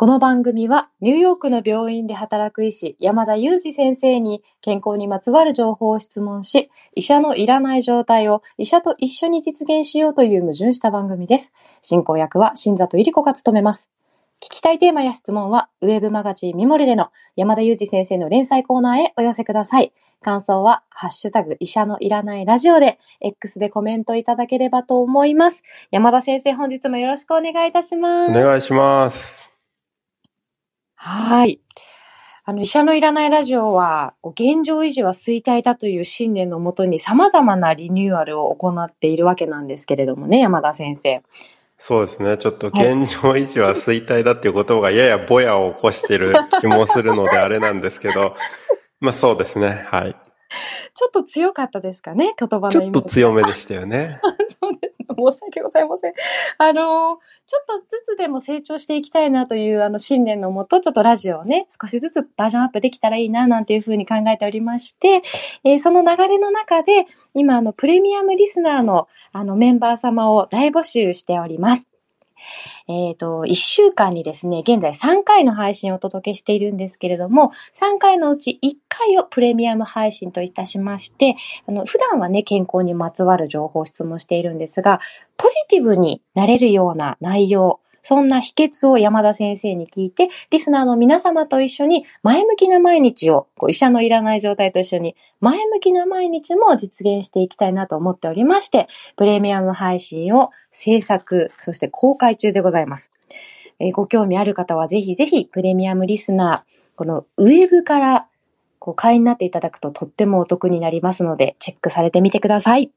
この番組はニューヨークの病院で働く医師山田裕二先生に健康にまつわる情報を質問し、医者のいらない状態を医者と一緒に実現しようという矛盾した番組です。進行役は新里入子が務めます。聞きたいテーマや質問は、ウェブマガジンミモレでの山田裕二先生の連載コーナーへお寄せください。感想は、ハッシュタグ医者のいらないラジオで、X でコメントいただければと思います。山田先生、本日もよろしくお願いいたします。お願いします。はい。あの、医者のいらないラジオは、現状維持は衰退だという信念のもとに様々なリニューアルを行っているわけなんですけれどもね、山田先生。そうですね。ちょっと現状維持は衰退だっていう言葉がややぼやを起こしてる気もするのであれなんですけど、まあそうですね。はい。ちょっと強かったですかね、言葉のちょっと。強めでしたよね。そうです。申し訳ございません。あの、ちょっとずつでも成長していきたいなというあの信念のもと、ちょっとラジオをね、少しずつバージョンアップできたらいいな、なんていうふうに考えておりまして、えーその流れの中で、今あの、プレミアムリスナーのあのメンバー様を大募集しております。えっ、と、1週間にですね、現在3回の配信をお届けしているんですけれども、3回のうち1回をプレミアム配信といたしまして、あの、普段はね、健康にまつわる情報を質問しているんですが、ポジティブになれるような内容、そんな秘訣を山田先生に聞いて、リスナーの皆様と一緒に前向きな毎日を、こう医者のいらない状態と一緒に前向きな毎日も実現していきたいなと思っておりまして、プレミアム配信を制作、そして公開中でございます。えーご興味ある方はぜひぜひプレミアムリスナー、このウェブからこう会員になっていただくととってもお得になりますので、チェックされてみてください。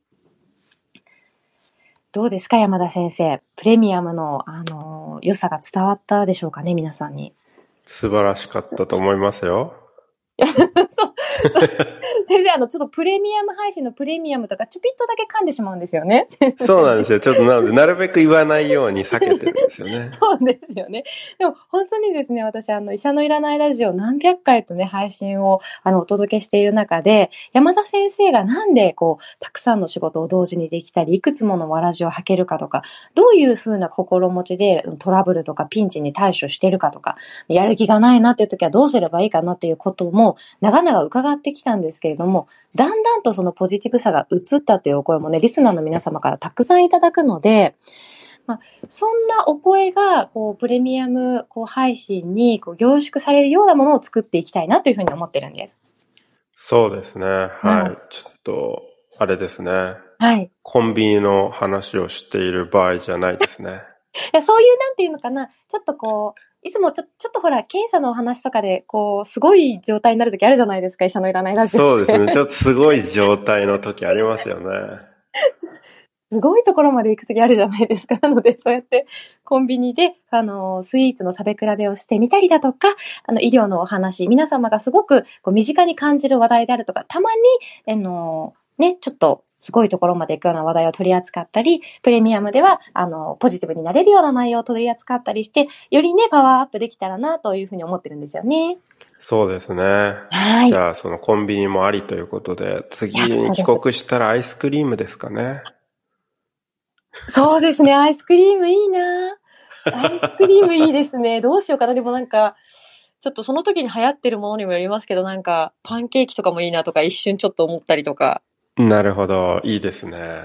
どうですか、山田先生。プレミアムの、あのー良さが伝わったでしょうかね、皆さんに。素晴らしかったと思いますよ。そう、そう 先生、あの、ちょっとプレミアム配信のプレミアムとか、ちょぴっとだけ噛んでしまうんですよね。そうなんですよ。ちょっとなので、なるべく言わないように避けてるんですよね。そうですよね。でも、本当にですね、私、あの、医者のいらないラジオ何百回とね、配信を、あの、お届けしている中で、山田先生がなんで、こう、たくさんの仕事を同時にできたり、いくつものわらじを履けるかとか、どういうふうな心持ちでトラブルとかピンチに対処してるかとか、やる気がないなっていう時はどうすればいいかなっていうことも、長々伺ってきたんですけれども、だんだんとそのポジティブさが移ったというお声もね、リスナーの皆様からたくさんいただくので、まあ、そんなお声が、こう、プレミアム、こう、配信に、こう、凝縮されるようなものを作っていきたいなというふうに思ってるんです。そうですね。ははいい。ちょっと、あれですね。はい。コンビニの話をしている場合じゃないですね。いやそういう、なんていうのかな、ちょっとこう、いつもちょ、ちょっとほら、検査のお話とかで、こう、すごい状態になる時あるじゃないですか、医者のいらないラジオ。そうですね。ちょっとすごい状態の時ありますよね。すごいところまで行く時あるじゃないですか。なので、そうやってコンビニで、あの、スイーツの食べ比べをしてみたりだとか、あの、医療のお話、皆様がすごくこう身近に感じる話題であるとか、たまに、あの、ね、ちょっと、すごいところまで行くような話題を取り扱ったり、プレミアムでは、あの、ポジティブになれるような内容を取り扱ったりして、よりね、パワーアップできたらな、というふうに思ってるんですよね。そうですね。はいじ。ゃあ、そのコンビニもありということで、次に帰国したらアイスクリームですかね。そうですね、アイスクリームいいなアイスクリームいいですね。どうしようかな。でもなんか、ちょっとその時に流行ってるものにもよりますけど、なんか、パンケーキとかもいいなとか一瞬ちょっと思ったりとか、なるほど。いいですね。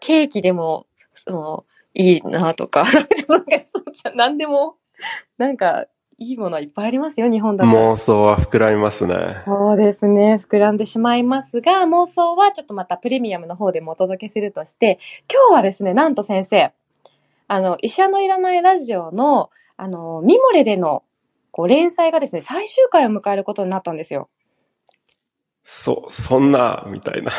ケーキでも、その、いいなとか、なんかそうじゃ、なんでも、なんか、いいものはいっぱいありますよ、日本だと。妄想は膨らみますね。そうですね。膨らんでしまいますが、妄想はちょっとまたプレミアムの方でもお届けするとして、今日はですね、なんと先生、あの、医者のいらないラジオの、あの、ミモレでの、こう、連載がですね、最終回を迎えることになったんですよ。そ、そんな、みたいな。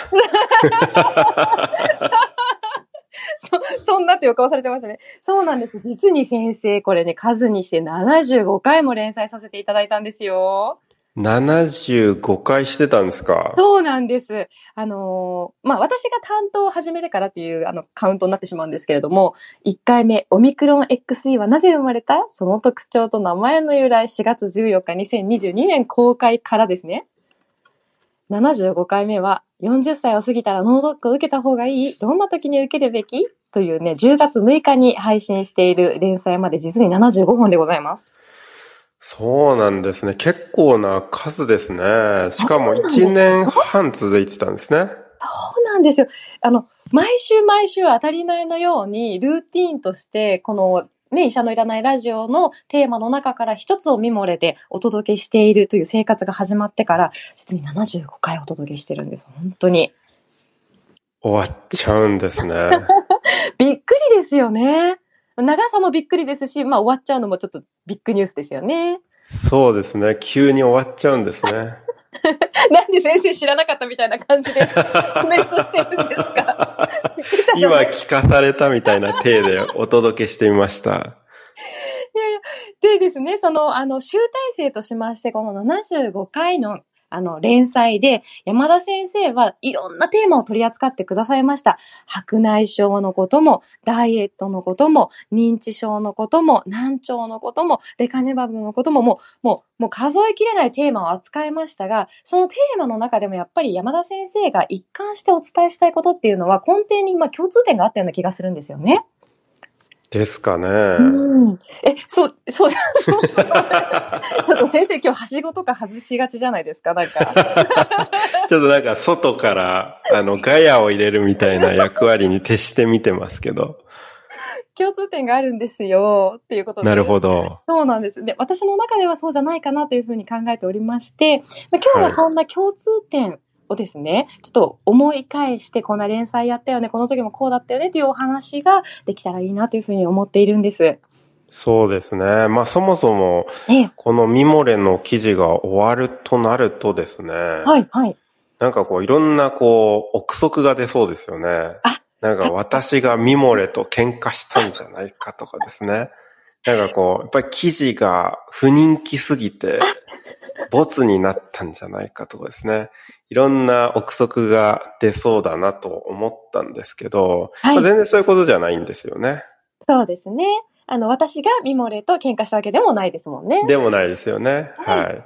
そ、そんなっていう顔されてましたね。そうなんです。実に先生、これね、数にして75回も連載させていただいたんですよ。75回してたんですか？そうなんです。あのーまあ、私が担当を始めてからっていう、あの、カウントになってしまうんですけれども、1回目、オミクロン XE はなぜ生まれた？その特徴と名前の由来、4月14日、2022年公開からですね。75回目は、40歳を過ぎたら脳ドックを受けた方がいい？どんな時に受けるべき？というね、10月6日に配信している連載まで実に75本でございます。そうなんですね。結構な数ですね。しかも1年半続いてたんですね。そうなんですよ。あの、毎週毎週当たり前のようにルーティーンとして、このね、医者のいらないラジオのテーマの中から一つをミモレでお届けしているという生活が始まってから、実に75回お届けしてるんです。本当に。終わっちゃうんですね。びっくりですよね。長さもびっくりですし、まあ終わっちゃうのもちょっとビッグニュースですよね。そうですね。急に終わっちゃうんですね。なんで先生知らなかったみたいな感じで コメントしてるんですか？今聞かされたみたいな体でお届けしてみました。いやいや、でですね、その、あの、集大成としまして、この75回のあの、連載で、山田先生はいろんなテーマを取り扱ってくださいました。白内障のことも、ダイエットのことも、認知症のことも、難聴のことも、レカネバブのことも、もう、もう、もう数えきれないテーマを扱いましたが、そのテーマの中でもやっぱり山田先生が一貫してお伝えしたいことっていうのは根底にま共通点があったような気がするんですよね。ですかね。うん。え、そう、そう。ちょっと先生今日はしごとか外しがちじゃないですか、なんか。ちょっとなんか外から、あの、ガヤを入れるみたいな役割に徹してみてますけど。共通点があるんですよ、っていうことで。なるほど。そうなんです。で、私の中ではそうじゃないかなというふうに考えておりまして、まあ、今日はそんな共通点、はいをですね、ちょっと思い返して、こんな連載やったよね、この時もこうだったよねというお話ができたらいいなというふうに思っているんです。そうですね。まあそもそも、このミモレの記事が終わるとなるとですね。はい、はい。なんかこういろんなこう憶測が出そうですよね。あなんか私がミモレと喧嘩したんじゃないかとかですね。なんかこう、やっぱり記事が不人気すぎて、ボツになったんじゃないかとかですね。いろんな憶測が出そうだなと思ったんですけど、はい、まあ、全然そういうことじゃないんですよね。そうですね。あの、私がミモレと喧嘩したわけでもないですもんね。でもないですよね。はい、はい。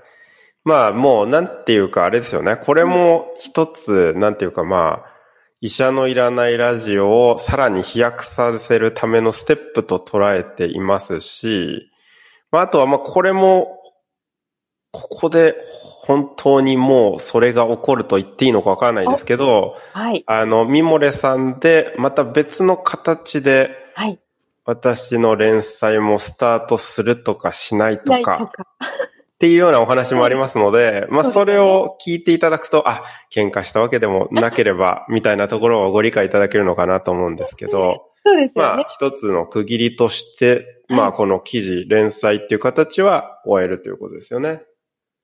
まあもう、なんていうかあれですよね。これも一つ、なんていうかまあ、医者のいらないラジオをさらに飛躍させるためのステップと捉えていますし、まあ、あとはまあこれもここで本当にもうそれが起こると言っていいのかわからないですけど、はい。あの、ミモレさんでまた別の形で、はい。私の連載もスタートするとかしないとか、とかっていうようなお話もありますので、まあそれを聞いていただくと、あ、喧嘩したわけでもなければ、みたいなところをご理解いただけるのかなと思うんですけど、そうですね。まあ一つの区切りとして、まあこの記事、連載っていう形は終えるということですよね。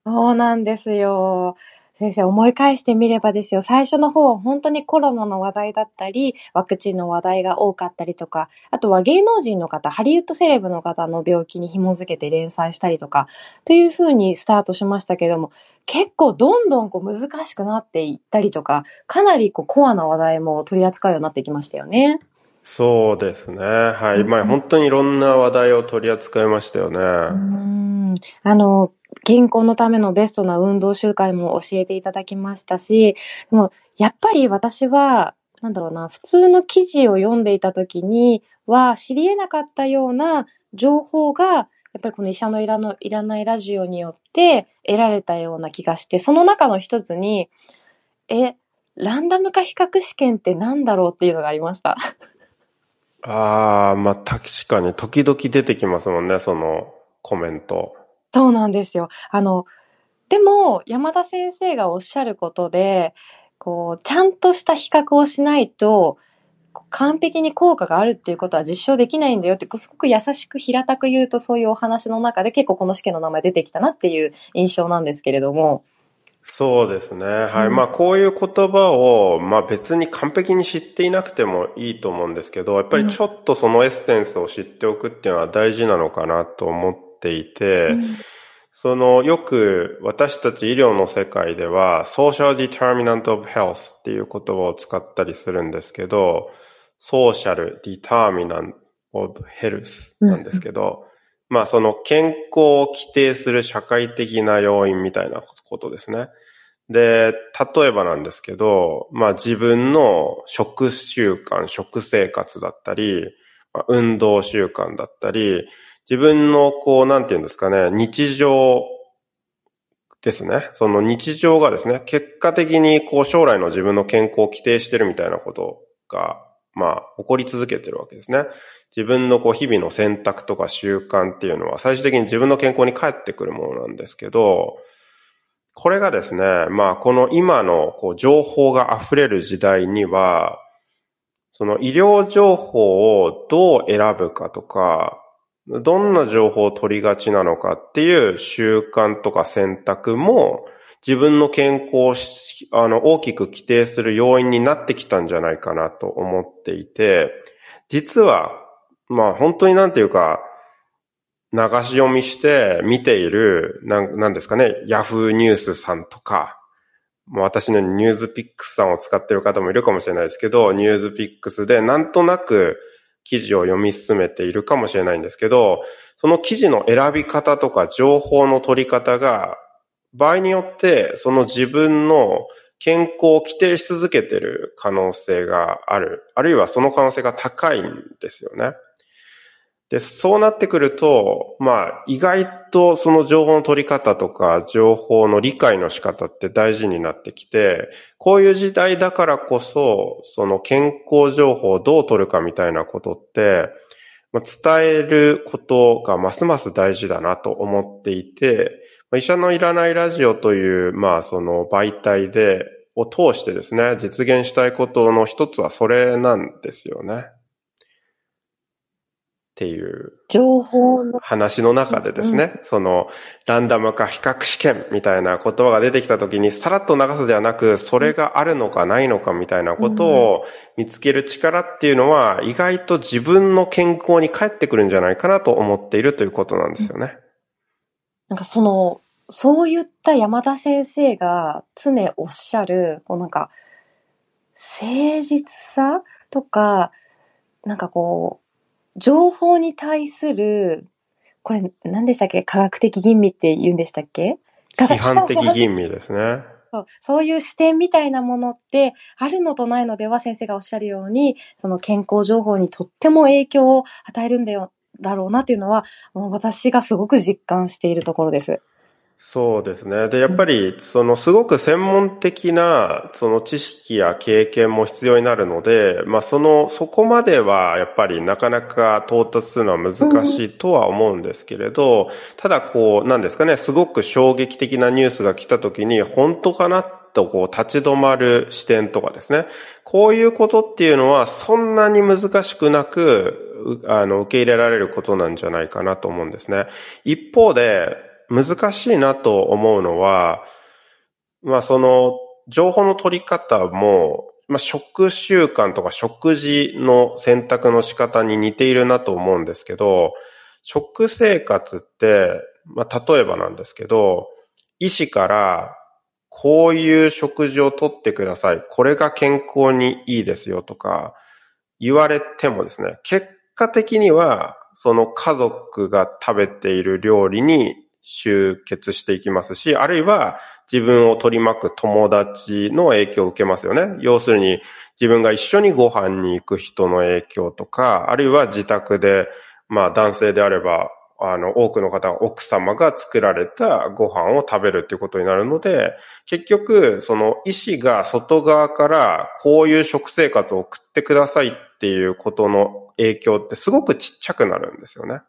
そうなんですよ。先生、思い返してみればですよ、最初の方、本当にコロナの話題だったり、ワクチンの話題が多かったりとか、あとは芸能人の方、ハリウッドセレブの方の病気に紐づけて連載したりとか、という風にスタートしましたけども、結構どんどんこう難しくなっていったりとか、かなりこうコアな話題も取り扱うようになってきましたよね。そうですね。はい。まあ本当にいろんな話題を取り扱いましたよね。うん。あの、健康のためのベストな運動習慣も教えていただきましたし、でもやっぱり私は、なんだろうな、普通の記事を読んでいた時には知り得なかったような情報が、やっぱりこの医者のいらのいらないラジオによって得られたような気がして、その中の一つに、え、ランダム化比較試験って何だろうっていうのがありました。ああ、まあ確かに時々出てきますもんね、そのコメント。そうなんですよ。あの、でも、山田先生がおっしゃることで、こう、ちゃんとした比較をしないと、完璧に効果があるっていうことは実証できないんだよって、すごく優しく平たく言うとそういうお話の中で結構この試験の名前出てきたなっていう印象なんですけれども。そうですね。はい。うん、まあこういう言葉を、まあ別に完璧に知っていなくてもいいと思うんですけど、やっぱりちょっとそのエッセンスを知っておくっていうのは大事なのかなと思っていて、うん、そのよく私たち医療の世界では social determinant of health っていう言葉を使ったりするんですけど、social determinant of health なんですけど、うん、まあその健康を規定する社会的な要因みたいなことですね。で、例えばなんですけど、まあ自分の食習慣、食生活だったり、運動習慣だったり、自分のこう、なんていうんですかね、日常ですね。その日常がですね、結果的にこう将来の自分の健康を規定してるみたいなことが、まあ、起こり続けてるわけですね。自分のこう日々の選択とか習慣っていうのは最終的に自分の健康に返ってくるものなんですけど、これがですね、まあ、この今のこう情報が溢れる時代には、その医療情報をどう選ぶかとか、どんな情報を取りがちなのかっていう習慣とか選択も自分の健康をあの大きく規定する要因になってきたんじゃないかなと思っていて、実は、まあ本当になんていうか、流し読みして見ている、なん、なんですかね、ヤフーニュースさんとか、もう私のニュースピックスさんを使っている方もいるかもしれないですけど、ニュースピックスでなんとなく記事を読み進めているかもしれないんですけど、その記事の選び方とか情報の取り方が、場合によってその自分の健康を規定し続けている可能性がある。あるいはその可能性が高いんですよね。で、そうなってくると、まあ、意外とその情報の取り方とか、情報の理解の仕方って大事になってきて、こういう時代だからこそ、その健康情報をどう取るかみたいなことって、まあ、伝えることがますます大事だなと思っていて、まあ、医者のいらないラジオという、まあ、その媒体で、を通してですね、実現したいことの一つはそれなんですよね。っていう情報の。話の中でですね、うん、そのランダム化比較試験みたいな言葉が出てきた時にさらっと流すではなく、それがあるのかないのかみたいなことを見つける力っていうのは意外と自分の健康に返ってくるんじゃないかなと思っているということなんですよね。なんかその、そういった山田先生が常おっしゃる、こうなんか、誠実さとか、なんかこう、情報に対する、これ何でしたっけ？科学的吟味って言うんでしたっけ？批判的吟味ですね。そうそういう視点みたいなものってあるのとないのでは先生がおっしゃるように、その健康情報にとっても影響を与えるんだよ、だろうなっていうのは、もう私がすごく実感しているところです。そうですね。で、やっぱり、そのすごく専門的な、その知識や経験も必要になるので、まあその、そこまではやっぱりなかなか到達するのは難しいとは思うんですけれど、ただこう、なんですかね、すごく衝撃的なニュースが来た時に、本当かなとこう立ち止まる視点とかですね。こういうことっていうのはそんなに難しくなく、あの、受け入れられることなんじゃないかなと思うんですね。一方で、難しいなと思うのは、まあその情報の取り方も、まあ食習慣とか食事の選択の仕方に似ているなと思うんですけど、食生活って、まあ例えばなんですけど、医師からこういう食事をとってください。これが健康にいいですよとか言われてもですね、結果的にはその家族が食べている料理に集結していきますし、あるいは自分を取り巻く友達の影響を受けますよね。要するに自分が一緒にご飯に行く人の影響とか、あるいは自宅で、まあ男性であれば、あの、多くの方は奥様が作られたご飯を食べるっていうことになるので、結局、その医師が外側からこういう食生活を送ってくださいっていうことの影響ってすごくちっちゃくなるんですよね。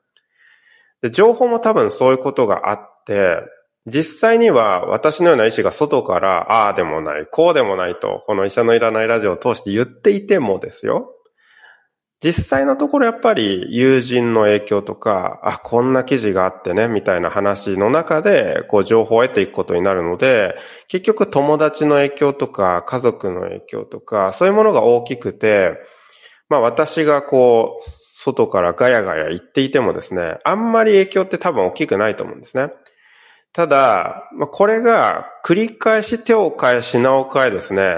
で、情報も多分そういうことがあって、実際には私のような医師が外から、ああでもない、こうでもないと、この医者のいらないラジオを通して言っていてもですよ。実際のところやっぱり友人の影響とか、あ、こんな記事があってね、みたいな話の中で、こう情報を得ていくことになるので、結局友達の影響とか、家族の影響とか、そういうものが大きくて、まあ私がこう、外からガヤガヤ言っていてもですね、あんまり影響って多分大きくないと思うんですね。ただ、まあ、これが繰り返し手を変え品を変えですね、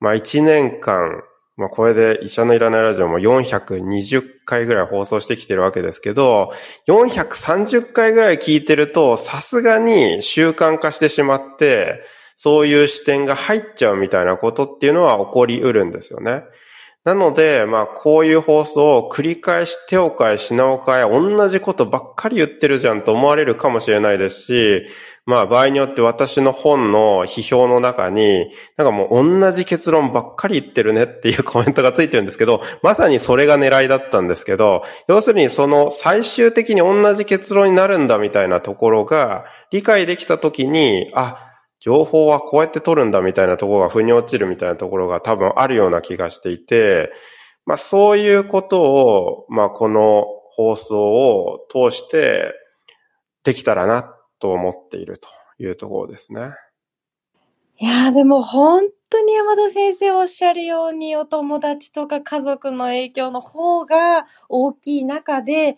まあ1年間、まあこれで医者のいらないラジオも420回ぐらい放送してきてるわけですけど、430回ぐらい聞いてると、さすがに習慣化してしまって、そういう視点が入っちゃうみたいなことっていうのは起こりうるんですよね。なので、まあ、こういう放送を繰り返し手を変え品を変え、同じことばっかり言ってるじゃんと思われるかもしれないですし、まあ、場合によって私の本の批評の中に、なんかもう同じ結論ばっかり言ってるねっていう コメントがついてるんですけど、まさにそれが狙いだったんですけど、要するにその最終的に同じ結論になるんだみたいなところが理解できたときに、あ、情報はこうやって取るんだみたいなところが腑に落ちるみたいなところが多分あるような気がしていて、まあそういうことを、まあこの放送を通してできたらなと思っているというところですね。いやでも本当に山田先生おっしゃるようにお友達とか家族の影響の方が大きい中で、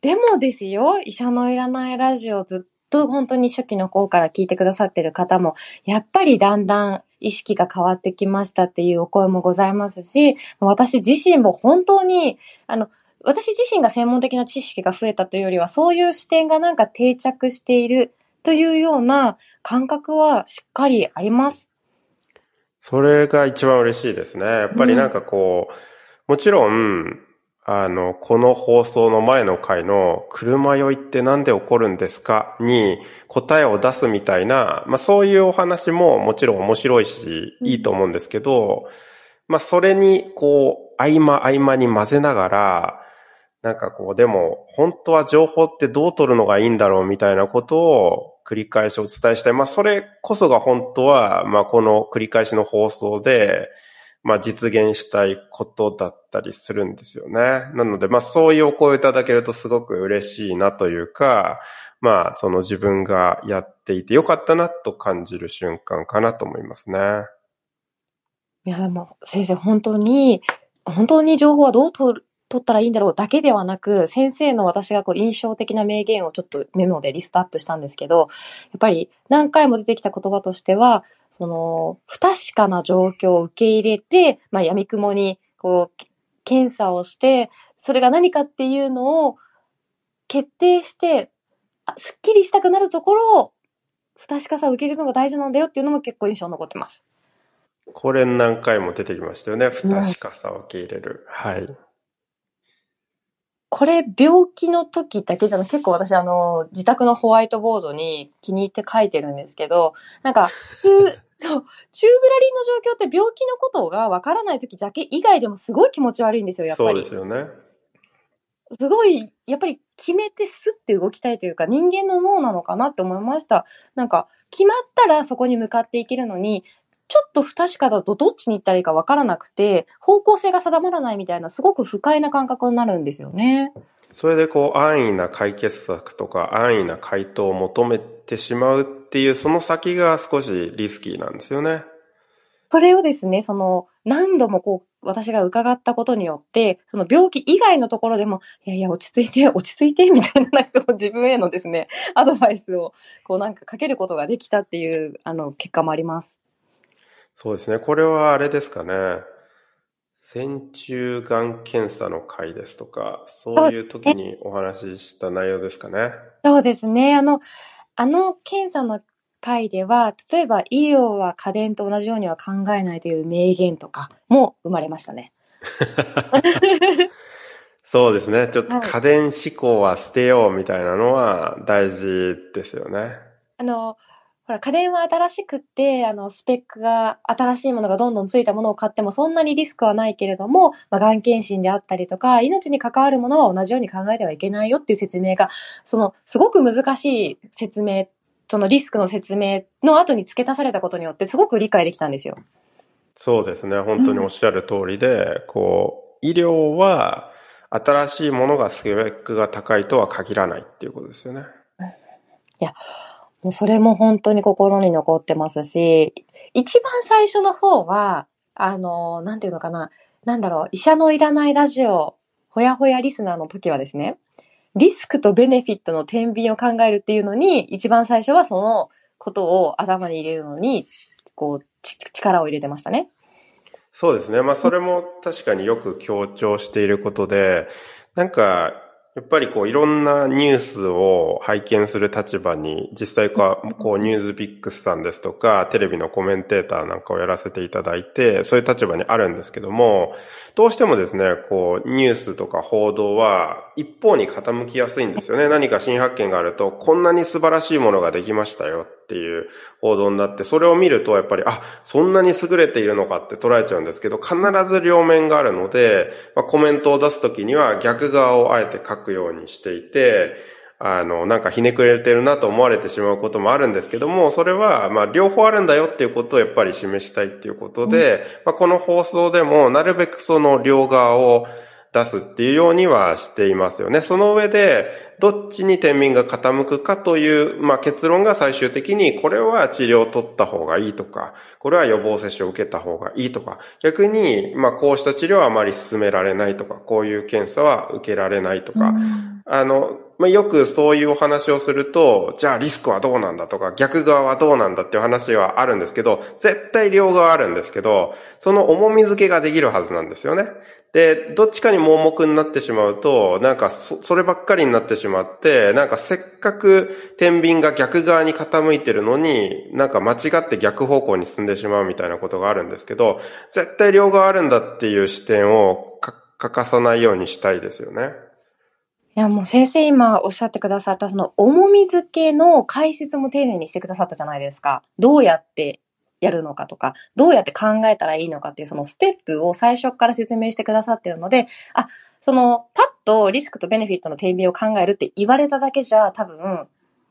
でもですよ、医者のいらないラジオずっと本当に初期の頃から聞いてくださってる方も、やっぱりだんだん意識が変わってきましたっていうお声もございますし、私自身も本当に、あの、私自身が専門的な知識が増えたというよりは、そういう視点がなんか定着しているというような感覚はしっかりあります。それが一番嬉しいですね。やっぱりなんかこう、うん、もちろん、あの、この放送の前の回の車酔いってなんで起こるんですかに答えを出すみたいな、まあそういうお話ももちろん面白いし、いいと思うんですけど、まあそれにこう、合間合間に混ぜながら、なんかこう、でも本当は情報ってどう取るのがいいんだろうみたいなことを繰り返しお伝えしたい。まあそれこそが本当は、まあこの繰り返しの放送で、まあ実現したいことだったりするんですよね。なので、まあそういうお声をいただけるとすごく嬉しいなというか、まあその自分がやっていてよかったなと感じる瞬間かなと思いますね。いや、でも先生本当に、本当に情報はどう取る取ったらいいんだろうだけではなく、先生の私がこう印象的な名言をちょっとメモでリストアップしたんですけど、やっぱり何回も出てきた言葉としては、その、不確かな状況を受け入れて、まあ、闇雲に、こう、検査をして、それが何かっていうのを決定して、すっきりしたくなるところを、不確かさを受け入れるのが大事なんだよっていうのも結構印象残ってます。これ何回も出てきましたよね。不確かさを受け入れる。うん、はい。これ病気の時だけじゃなく結構私あの、自宅のホワイトボードに気に入って書いてるんですけど、なんか、そう、チューブラリーの状況って病気のことがわからない時だけ以外でもすごい気持ち悪いんですよ、やっぱり。そうですよね。すごい、やっぱり決めてスッて動きたいというか、人間の脳なのかなって思いました。なんか、決まったらそこに向かっていけるのに、ちょっと不確かだとどっちに行ったらいいかわからなくて、方向性が定まらないみたいな、すごく不快な感覚になるんですよね。それでこう、安易な解決策とか安易な回答を求めてしまうっていう、その先が少しリスキーなんですよね。それをですね、その、何度もこう、私が伺ったことによって、その病気以外のところでも、いやいや、落ち着いて、落ち着いて、みたいな、なんか自分へのですね、アドバイスを、こうなんかかけることができたっていう、あの、結果もあります。そうですね。これはあれですかね。線虫がん検査の会ですとか、そういう時にお話しした内容ですかね。そうですね。あの、あの検査の会では、例えば医療は家電と同じようには考えないという名言とかも生まれましたね。そうですね。ちょっと家電思考は捨てようみたいなのは大事ですよね。あの、ほら、家電は新しくって、あの、スペックが、新しいものがどんどんついたものを買ってもそんなにリスクはないけれども、まあ、がん検診であったりとか、命に関わるものは同じように考えてはいけないよっていう説明が、その、すごく難しい説明、そのリスクの説明の後に付け足されたことによって、すごく理解できたんですよ。そうですね。本当におっしゃる通りで、うん、こう、医療は、新しいものがスペックが高いとは限らないっていうことですよね。いや、もうそれも本当に心に残ってますし、一番最初の方は、あの、なんていうのかな、なんだろう、医者のいらないラジオ、ほやほやリスナーの時はですね、リスクとベネフィットの天秤を考えるっていうのに、一番最初はそのことを頭に入れるのに、こう、力を入れてましたね。そうですね。まあ、それも確かによく強調していることで、なんか、やっぱりこういろんなニュースを拝見する立場に、実際こう、こうニュースビックスさんですとか、テレビのコメンテーターなんかをやらせていただいて、そういう立場にあるんですけども、どうしてもですね、こう、ニュースとか報道は一方に傾きやすいんですよね。何か新発見があると、こんなに素晴らしいものができましたよっていう報道になって、それを見るとやっぱり、あ、そんなに優れているのかって捉えちゃうんですけど、必ず両面があるので、まあ、コメントを出すときには逆側をあえて書くようにしていて、あの、なんかひねくれてるなと思われてしまうこともあるんですけども、それは、まあ、両方あるんだよっていうことをやっぱり示したいっていうことで、うん、まあ、この放送でも、なるべくその両側を出すっていうようにはしていますよね。その上で、どっちに天秤が傾くかという、まあ、結論が最終的に、これは治療を取った方がいいとか、これは予防接種を受けた方がいいとか、逆に、まあ、こうした治療はあまり進められないとか、こういう検査は受けられないとか、あの、まあ、よくそういうお話をすると、じゃあリスクはどうなんだとか、逆側はどうなんだっていう話はあるんですけど、絶対両側あるんですけど、その重み付けができるはずなんですよね。で、どっちかに盲目になってしまうと、なんかそ、そればっかりになってしまって、なんかせっかく天秤が逆側に傾いてるのに、なんか間違って逆方向に進んでしまうみたいなことがあるんですけど、絶対両側あるんだっていう視点を欠かさないようにしたいですよね。いや、もう先生今おっしゃってくださったその重み付けの解説も丁寧にしてくださったじゃないですか。どうやってやるのかとか、どうやって考えたらいいのかっていうそのステップを最初から説明してくださってるので、あ、そのパッとリスクとベネフィットの天秤を考えるって言われただけじゃ多分、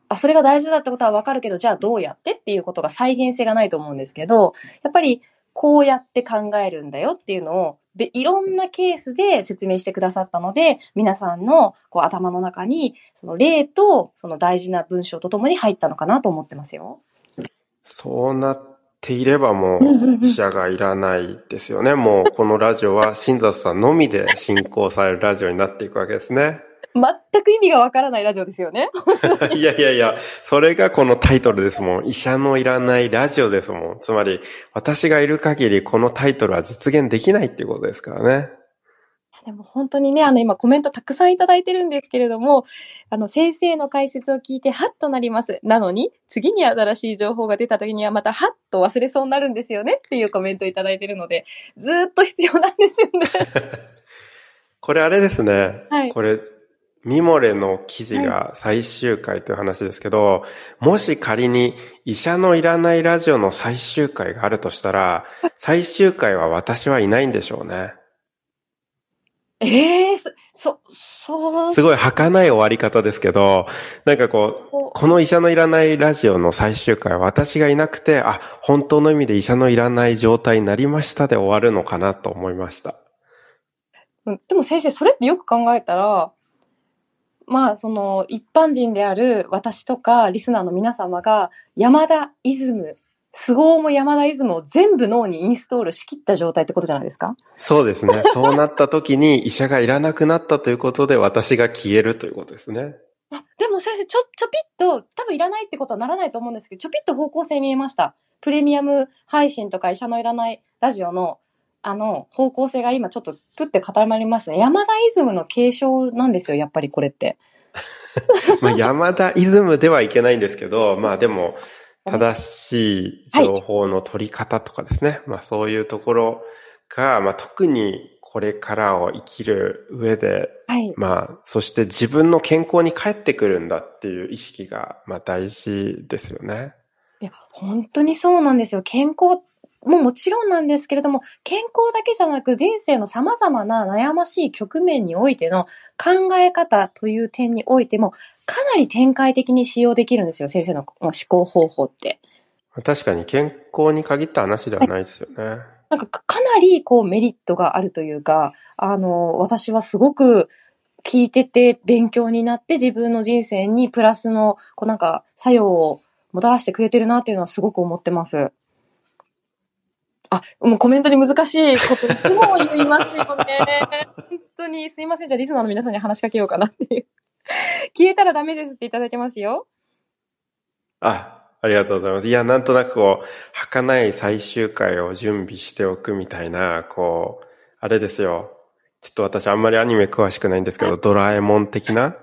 あ、それが大事だってことはわかるけど、じゃあどうやってっていうことが再現性がないと思うんですけど、やっぱりこうやって考えるんだよっていうのを、でいろんなケースで説明してくださったので、皆さんのこう頭の中に、その例とその大事な文章とともに入ったのかなと思ってますよ。そうなっていればもう、記者がいらないですよね。もうこのラジオは、新里さんのみで進行されるラジオになっていくわけですね。全く意味がわからないラジオですよね。いやいやいや、それがこのタイトルですもん。医者のいらないラジオですもん。つまり、私がいる限りこのタイトルは実現できないっていうことですからね。でも本当にね、あの今コメントたくさんいただいてるんですけれども、あの先生の解説を聞いてハッとなります。なのに、次に新しい情報が出た時にはまたハッと忘れそうになるんですよねっていうコメントいただいてるので、ずっと必要なんですよね。これあれですね。はい。これ、ミモレの記事が最終回という話ですけど、はい、もし仮に医者のいらないラジオの最終回があるとしたら、最終回は私はいないんでしょうね。ええー、そ、そう。すごい儚い終わり方ですけど、なんかこう、この医者のいらないラジオの最終回は私がいなくて、あ、本当の意味で医者のいらない状態になりましたで終わるのかなと思いました。でも先生、それってよく考えたら、まあ、その、一般人である私とかリスナーの皆様が、山田イズム凄も山田イズムを全部脳にインストールしきった状態ってことじゃないですか？そうですね。そうなった時に医者がいらなくなったということで私が消えるということですね。あでも先生、ちょ、ちょぴっと、多分いらないってことはならないと思うんですけど、ちょぴっと方向性見えました。プレミアム配信とか医者のいらないラジオの、あの、方向性が今ちょっとプって固まりますね。山田イズムの継承なんですよ、やっぱりこれって。まあ山田イズムではいけないんですけど、まあでも、正しい情報の取り方とかですね。はい、まあそういうところが、まあ特にこれからを生きる上で、はい、まあ、そして自分の健康に帰ってくるんだっていう意識が、まあ大事ですよね。いや、本当にそうなんですよ。健康ももちろんなんですけれども、健康だけじゃなく人生の様々な悩ましい局面においての考え方という点においても、かなり展開的に使用できるんですよ、先生の思考方法って。確かに健康に限った話ではないですよね。はい、なんかかなりこうメリットがあるというか、あの、私はすごく聞いてて勉強になって自分の人生にプラスのこうなんか作用をもたらしてくれてるなっていうのはすごく思ってます。あ、もうコメントに難しいこといつも言いますよね。本当にすいません。じゃあリスナーの皆さんに話しかけようかなっていう。消えたらダメですっていただいてますよ。あ、ありがとうございます。いや、なんとなくこう、儚い最終回を準備しておくみたいな、こう、あれですよ。ちょっと私あんまりアニメ詳しくないんですけど、ドラえもん的な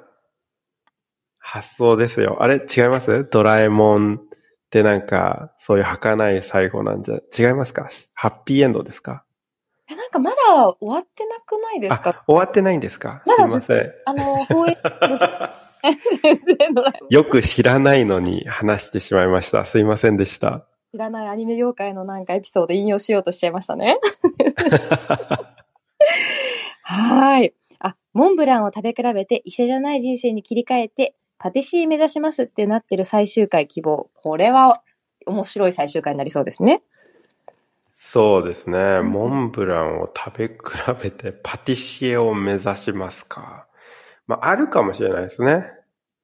発想ですよ。あれ違います？ドラえもんってなんか、そういう儚い最後なんじゃ、違いますか？ハッピーエンドですか？え、なんかまだ終わってなくないですか？あ、終わってないんですか？まだすいません。あの、放映 よく知らないのに話してしまいました。すいませんでした。知らないアニメ業界のなんかエピソード引用しようとしちゃいましたね。はーい。あ、モンブランを食べ比べて医者じゃない人生に切り替えて、パティシエ目指しますってなってる最終回希望。これは面白い最終回になりそうですね。そうですね。んモンブランを食べ比べてパティシエを目指しますか？まあ、あるかもしれないですね。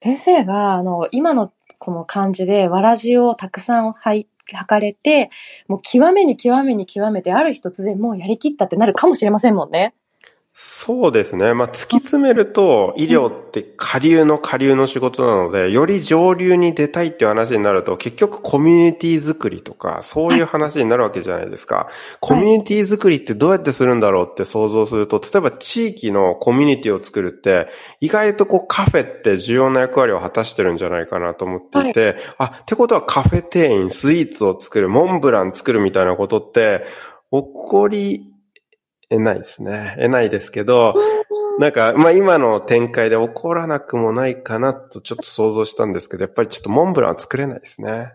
先生が、あの、今のこの感じで、わらじをたくさんはい履かれて、もう極めに極めに極めて、ある日突然もうやりきったってなるかもしれませんもんね。そうですね。まあ、突き詰めると、医療って下流の下流の仕事なので、より上流に出たいっていう話になると、結局コミュニティ作りとか、そういう話になるわけじゃないですか。コミュニティ作りってどうやってするんだろうって想像すると、例えば地域のコミュニティを作るって、意外とこうカフェって重要な役割を果たしてるんじゃないかなと思っていて、あ、ってことはカフェ店員、スイーツを作る、モンブラン作るみたいなことって、起こり得ないですね。得ないですけど、なんか、まあ今の展開で起こらなくもないかなとちょっと想像したんですけど、やっぱりちょっとモンブランは作れないですね。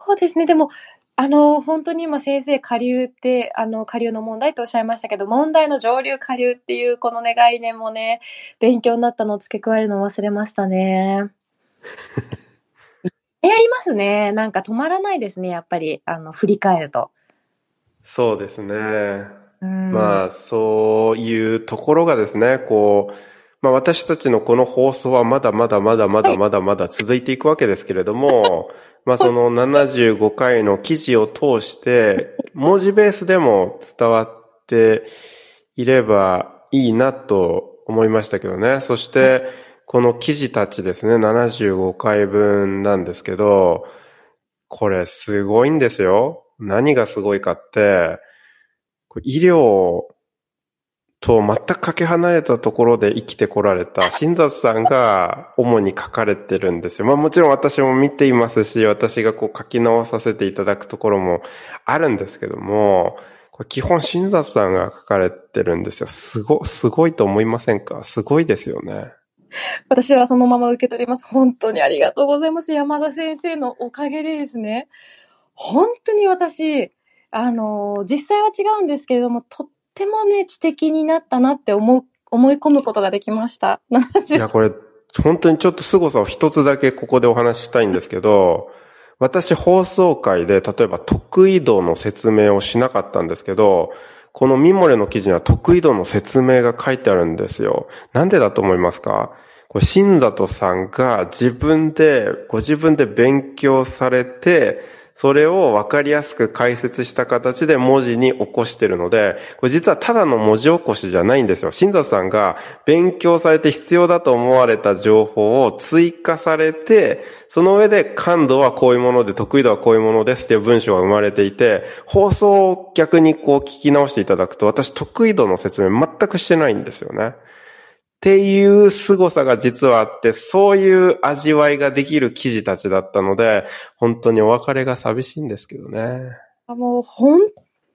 そうですね。でも、あの、本当に今先生、下流って、あの、下流の問題とおっしゃいましたけど、問題の上流下流っていうこのね、概念もね、勉強になったのを付け加えるのを忘れましたね。やりますね。なんか止まらないですね、やっぱり、あの、振り返ると。そうですね。うんまあ、そういうところがですね、こう、まあ私たちのこの放送はまだまだまだまだまだまだ続いていくわけですけれども、まあその75回の記事を通して、文字ベースでも伝わっていればいいなと思いましたけどね。そして、この記事たちですね、75回分なんですけど、これすごいんですよ。何がすごいかって、医療と全くかけ離れたところで生きてこられた 新雑さんが主に書かれてるんですよ。まあもちろん私も見ていますし、私がこう書き直させていただくところもあるんですけども、これ基本新雑さんが書かれてるんですよ。すご、すごいと思いませんか？すごいですよね。私はそのまま受け取ります。本当にありがとうございます。山田先生のおかげでですね、本当に私、あの、実際は違うんですけれども、とってもね、知的になったなって思う、思い込むことができました。いや、これ、本当にちょっと凄さを一つだけここでお話ししたいんですけど、私放送会で例えば得意度の説明をしなかったんですけど、このミモレの記事には得意度の説明が書いてあるんですよ。なんでだと思いますか？これ、新里さんが自分で、ご自分で勉強されて、それを分かりやすく解説した形で文字に起こしてるので、これ実はただの文字起こしじゃないんですよ。新里さんが勉強されて必要だと思われた情報を追加されて、その上で感度はこういうもので得意度はこういうものですっていう文章が生まれていて、放送を逆にこう聞き直していただくと、私得意度の説明全くしてないんですよね。っていう凄さが実はあって、そういう味わいができる記事たちだったので、本当にお別れが寂しいんですけどね。あもう本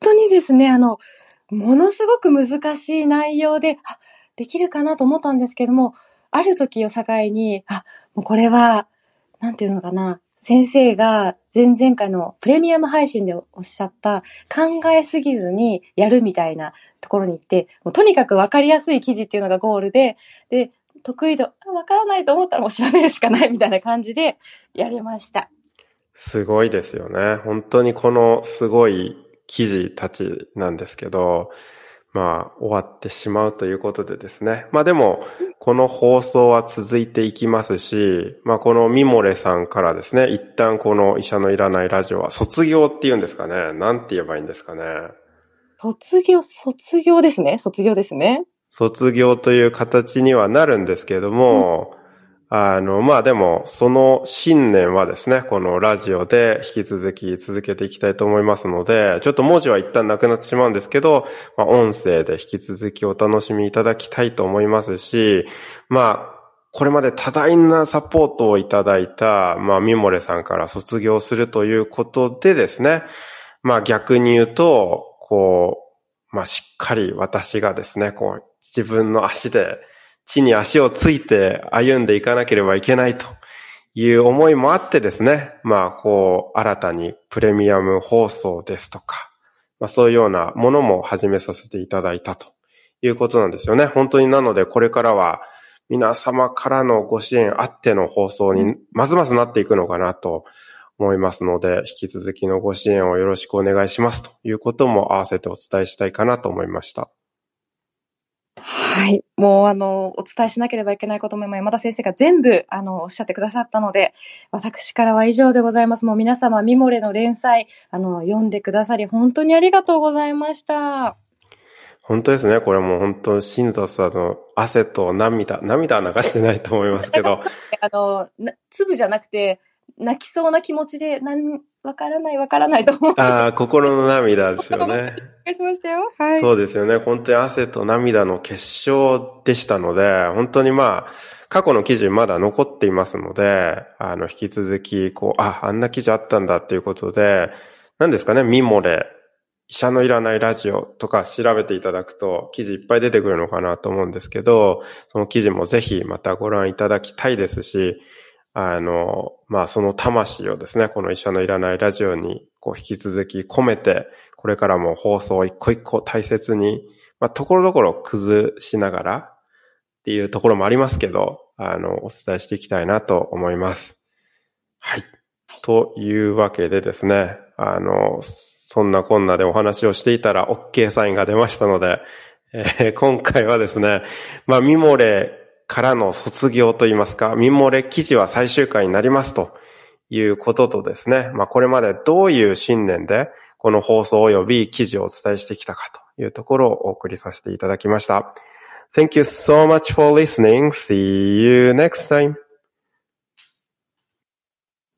当にですね、あの、ものすごく難しい内容で、できるかなと思ったんですけども、ある時を境に、あ、もうこれは、なんていうのかな、先生が前々回のプレミアム配信でおっしゃった考えすぎずにやるみたいなところに行って、もうとにかくわかりやすい記事っていうのがゴールで、で、得意度、わからないと思ったらもう調べるしかないみたいな感じでやりました。すごいですよね。本当にこのすごい記事たちなんですけど、まあ終わってしまうということでですね。まあでも、この放送は続いていきますし、まあこのミモレさんからですね、一旦この医者のいらないラジオは卒業っていうんですかね。なんて言えばいいんですかね。卒業、卒業ですね。卒業ですね。卒業という形にはなるんですけれども、あの、まあでも、その信念はですね、このラジオで引き続き続けていきたいと思いますので、ちょっと文字は一旦なくなってしまうんですけど、まあ音声で引き続きお楽しみいただきたいと思いますし、まあ、これまで多大なサポートをいただいた、まあ、ミモレさんから卒業するということでですね、まあ逆に言うと、こう、まあしっかり私がですね、こう、自分の足で地に足をついて歩んでいかなければいけないという思いもあってですね、まあ、こう、新たにプレミアム放送ですとか、まあ、そういうようなものも始めさせていただいたということなんですよね。本当になので、これからは皆様からのご支援あっての放送にますますなっていくのかなと思いますので、引き続きのご支援をよろしくお願いしますということも合わせてお伝えしたいかなと思いました。はい。もう、あの、お伝えしなければいけないことも山田先生が全部、あの、おっしゃってくださったので、私からは以上でございます。もう皆様、ミモレの連載、あの、読んでくださり、本当にありがとうございました。本当ですね。これもう本当、新座さんの汗と涙、涙は流してないと思いますけど。あの、粒じゃなくて、泣きそうな気持ちで、なん、わからないわからないと思う。ああ、心の涙ですよね。おしましたよ。はい。そうですよね。本当に汗と涙の結晶でしたので、本当にまあ、過去の記事まだ残っていますので、あの、引き続き、こう、あ、あんな記事あったんだっていうことで、何ですかね、ミモレ、医者のいらないラジオとか調べていただくと記事いっぱい出てくるのかなと思うんですけど、その記事もぜひまたご覧いただきたいですし、あの、まあ、その魂をですね、この医者のいらないラジオに、こう、引き続き込めて、これからも放送を一個一個大切に、まあ、ところどころ崩しながらっていうところもありますけど、あの、お伝えしていきたいなと思います。はい。というわけでですね、あの、そんなこんなでお話をしていたら OK サインが出ましたので、えー、今回はですね、まあ、ミモレからの卒業といいますか、民漏れ記事は最終回になりますということとですね、まあこれまでどういう信念でこの放送及び記事をお伝えしてきたかというところをお送りさせていただきました。Thank you so much for listening. See you next time.